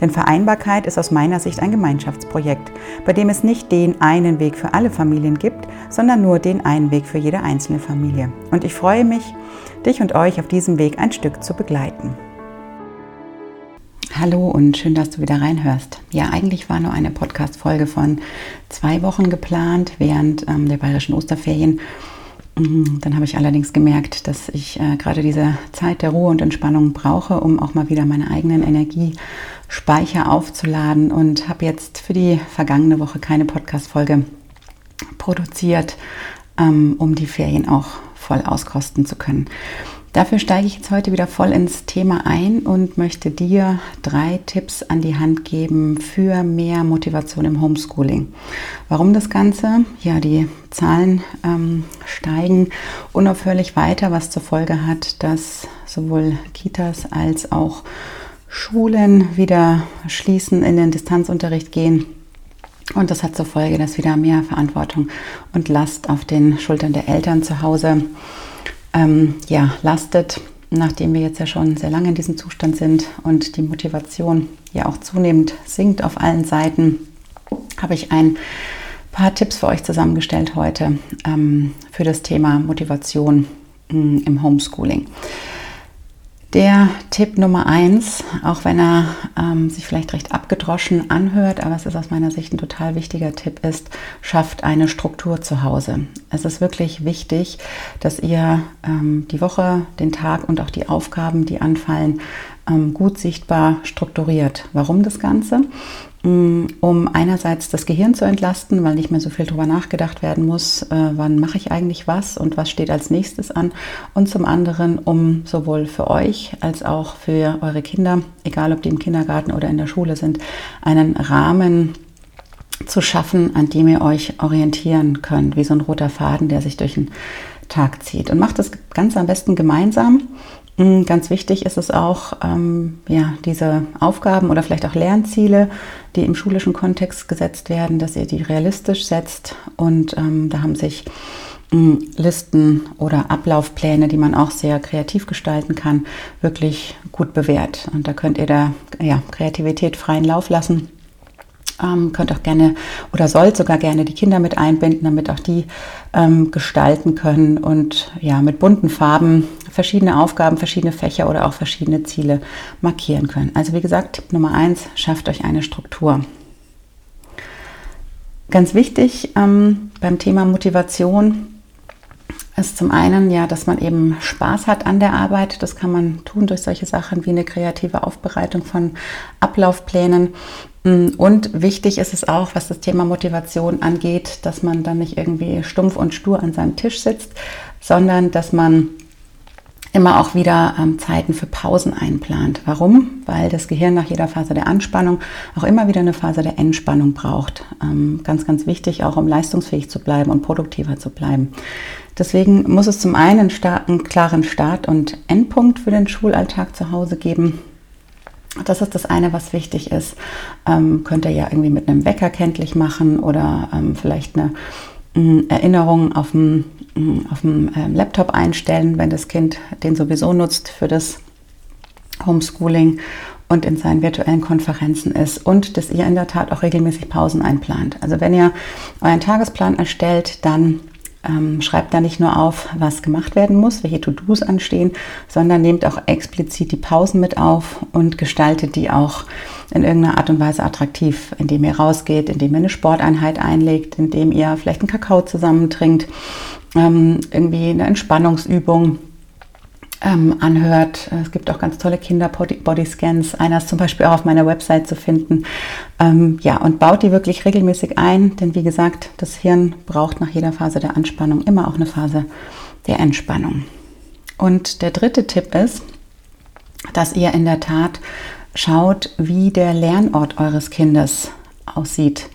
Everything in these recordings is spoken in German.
Denn Vereinbarkeit ist aus meiner Sicht ein Gemeinschaftsprojekt, bei dem es nicht den einen Weg für alle Familien gibt, sondern nur den einen Weg für jede einzelne Familie. Und ich freue mich, dich und euch auf diesem Weg ein Stück zu begleiten. Hallo und schön, dass du wieder reinhörst. Ja, eigentlich war nur eine Podcast-Folge von zwei Wochen geplant während ähm, der bayerischen Osterferien. Mhm, dann habe ich allerdings gemerkt, dass ich äh, gerade diese Zeit der Ruhe und Entspannung brauche, um auch mal wieder meine eigenen Energiespeicher aufzuladen und habe jetzt für die vergangene Woche keine Podcast-Folge produziert, ähm, um die Ferien auch voll auskosten zu können. Dafür steige ich jetzt heute wieder voll ins Thema ein und möchte dir drei Tipps an die Hand geben für mehr Motivation im Homeschooling. Warum das Ganze? Ja, die Zahlen ähm, steigen unaufhörlich weiter, was zur Folge hat, dass sowohl Kitas als auch Schulen wieder schließen, in den Distanzunterricht gehen. Und das hat zur Folge, dass wieder mehr Verantwortung und Last auf den Schultern der Eltern zu Hause ähm, ja, lastet, nachdem wir jetzt ja schon sehr lange in diesem Zustand sind und die Motivation ja auch zunehmend sinkt auf allen Seiten, habe ich ein paar Tipps für euch zusammengestellt heute ähm, für das Thema Motivation mh, mm, im Homeschooling. Der Tipp Nummer eins, auch wenn er ähm, sich vielleicht recht abgedroschen anhört, aber es ist aus meiner Sicht ein total wichtiger Tipp, ist, schafft eine Struktur zu Hause. Es ist wirklich wichtig, dass ihr ähm, die Woche, den Tag und auch die Aufgaben, die anfallen, ähm, gut sichtbar strukturiert. Warum das Ganze? Mm, um einerseits das Gehirn zu entlasten, weil nicht mehr so viel darüber nachgedacht werden muss, äh, wann mache ich eigentlich was und was steht als nächstes an. Und zum anderen, um sowohl für euch als auch für eure Kinder, egal ob die im Kindergarten oder in der Schule sind, einen Rahmen zu schaffen, an dem ihr euch orientieren könnt, wie so ein roter Faden, der sich durch den Tag zieht. Und macht das ganz am besten gemeinsam. Mm, ganz wichtig ist es auch, ähm, ja, diese Aufgaben oder vielleicht auch Lernziele, die im schulischen Kontext gesetzt werden, dass ihr die realistisch setzt. Und ähm, da haben sich ähm, Listen oder Ablaufpläne, die man auch sehr kreativ gestalten kann, wirklich gut bewährt. Und da könnt ihr da ja, Kreativität freien Lauf lassen. Ähm, könnt auch gerne oder sollt sogar gerne die Kinder mit einbinden, damit auch die ähm, gestalten können und ja mit bunten Farben verschiedene Aufgaben, verschiedene Fächer oder auch verschiedene Ziele markieren können. Also wie gesagt, Tipp Nummer eins, schafft euch eine Struktur. Ganz wichtig ähm, beim Thema Motivation ist zum einen ja, dass man eben Spaß hat an der Arbeit. Das kann man tun durch solche Sachen wie eine kreative Aufbereitung von Ablaufplänen. Mm, und wichtig ist es auch, was das Thema Motivation angeht, dass man dann nicht irgendwie stumpf und stur an seinem Tisch sitzt, sondern dass man immer auch wieder ähm, Zeiten für Pausen einplant. Warum? Weil das Gehirn nach jeder Phase der Anspannung auch immer wieder eine Phase der Entspannung braucht. Ähm, ganz, ganz wichtig, auch um leistungsfähig zu bleiben und produktiver zu bleiben. Deswegen muss es zum einen einen klaren Start- und Endpunkt für den Schulalltag zu Hause geben. Das ist das eine, was wichtig ist. Ähm, könnt ihr ja irgendwie mit einem Wecker kenntlich machen oder ähm, vielleicht eine äh, Erinnerung auf dem, äh, auf dem äh, Laptop einstellen, wenn das Kind den sowieso nutzt für das Homeschooling und in seinen virtuellen Konferenzen ist und dass ihr in der Tat auch regelmäßig Pausen einplant. Also wenn ihr euren Tagesplan erstellt, dann ähm, schreibt da nicht nur auf, was gemacht werden muss, welche To-Dos anstehen, sondern nehmt auch explizit die Pausen mit auf und gestaltet die auch in irgendeiner Art und Weise attraktiv, indem ihr rausgeht, indem ihr eine Sporteinheit einlegt, indem ihr vielleicht einen Kakao zusammen trinkt, ähm, irgendwie eine Entspannungsübung ähm, anhört. Es gibt auch ganz tolle Kinder-Bodyscans. Einer ist zum Beispiel auch auf meiner Website zu finden. Ähm, ja, und baut die wirklich regelmäßig ein, denn wie gesagt, das Hirn braucht nach jeder Phase der Anspannung immer auch eine Phase der Entspannung. Und der dritte Tipp ist, dass ihr in der Tat schaut, wie der Lernort eures Kindes aussieht.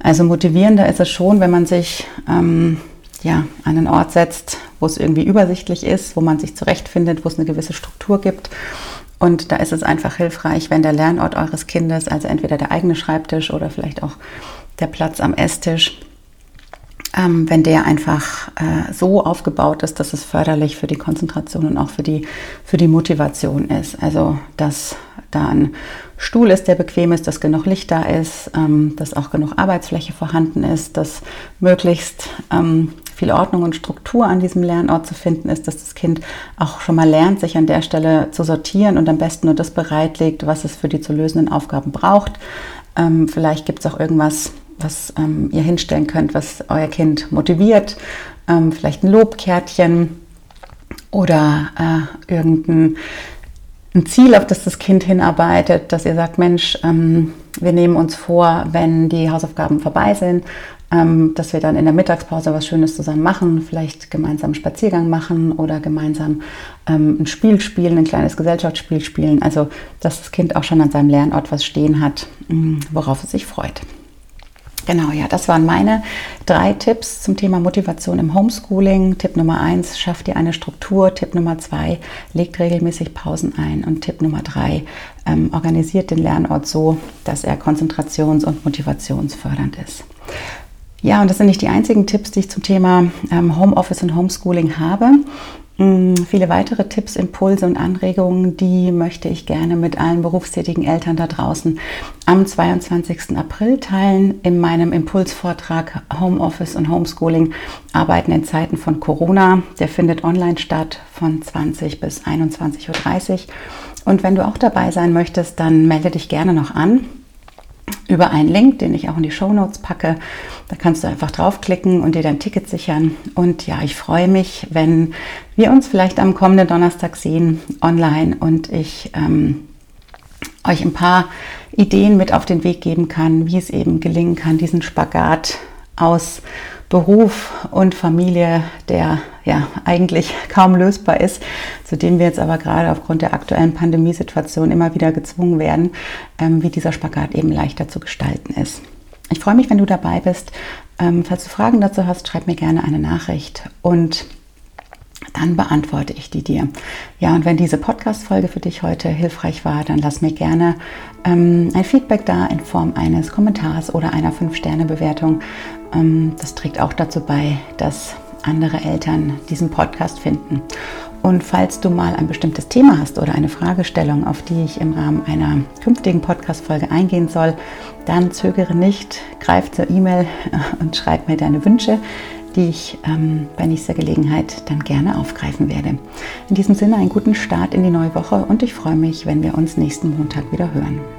Also motivierender ist es schon, wenn man sich ähm, ja, an einen Ort setzt, wo es irgendwie übersichtlich ist, wo man sich zurechtfindet, wo es eine gewisse Struktur gibt. Und da ist es einfach hilfreich, wenn der Lernort eures Kindes, also entweder der eigene Schreibtisch oder vielleicht auch der Platz am Esstisch, ähm, wenn der einfach äh, so aufgebaut ist, dass es förderlich für die Konzentration und auch für die, für die Motivation ist. Also, dass da ein Stuhl ist, der bequem ist, dass genug Licht da ist, ähm, dass auch genug Arbeitsfläche vorhanden ist, dass möglichst ähm, viel Ordnung und Struktur an diesem Lernort zu finden ist, dass das Kind auch schon mal lernt, sich an der Stelle zu sortieren und am besten nur das bereitlegt, was es für die zu lösenden Aufgaben braucht. Ähm, vielleicht gibt es auch irgendwas, was ähm, ihr hinstellen könnt, was euer Kind motiviert. Ähm, vielleicht ein Lobkärtchen oder äh, irgendein ein Ziel, auf das das Kind hinarbeitet, dass ihr sagt, Mensch, ähm, wir nehmen uns vor, wenn die Hausaufgaben vorbei sind, ähm, dass wir dann in der Mittagspause was Schönes zusammen machen, vielleicht gemeinsam einen Spaziergang machen oder gemeinsam ähm, ein Spiel spielen, ein kleines Gesellschaftsspiel spielen. Also, dass das Kind auch schon an seinem Lernort was stehen hat, mm, worauf es sich freut. Genau, ja, das waren meine drei Tipps zum Thema Motivation im Homeschooling. Tipp Nummer eins, schafft dir eine Struktur. Tipp Nummer zwei, legt regelmäßig Pausen ein. Und Tipp Nummer drei, ähm, organisiert den Lernort so, dass er konzentrations- und motivationsfördernd ist. Ja, und das sind nicht die einzigen Tipps, die ich zum Thema ähm, Homeoffice und Homeschooling habe. Mm, viele weitere Tipps, Impulse und Anregungen, die möchte ich gerne mit allen berufstätigen Eltern da draußen am 22. April teilen in meinem Impulsvortrag Homeoffice und Homeschooling arbeiten in Zeiten von Corona. Der findet online statt von 20 bis 21.30 Uhr. Und wenn du auch dabei sein möchtest, dann melde dich gerne noch an über einen Link, den ich auch in die Show Notes packe. Da kannst du einfach draufklicken und dir dein Ticket sichern. Und ja, ich freue mich, wenn wir uns vielleicht am kommenden Donnerstag sehen online und ich ähm, euch ein paar Ideen mit auf den Weg geben kann, wie es eben gelingen kann, diesen Spagat aus Beruf und Familie, der ja eigentlich kaum lösbar ist, zu dem wir jetzt aber gerade aufgrund der aktuellen Pandemiesituation immer wieder gezwungen werden, ähm, wie dieser Spagat eben leichter zu gestalten ist. Ich freue mich, wenn du dabei bist. Ähm, falls du Fragen dazu hast, schreib mir gerne eine Nachricht und dann beantworte ich die dir. Ja, und wenn diese Podcast-Folge für dich heute hilfreich war, dann lass mir gerne ähm, ein Feedback da in Form eines Kommentars oder einer 5-Sterne-Bewertung. Ähm, das trägt auch dazu bei, dass andere Eltern diesen Podcast finden. Und falls du mal ein bestimmtes Thema hast oder eine Fragestellung, auf die ich im Rahmen einer künftigen Podcast-Folge eingehen soll, dann zögere nicht, greif zur E-Mail und schreib mir deine Wünsche die ich ähm, bei nächster Gelegenheit dann gerne aufgreifen werde. In diesem Sinne einen guten Start in die neue Woche und ich freue mich, wenn wir uns nächsten Montag wieder hören.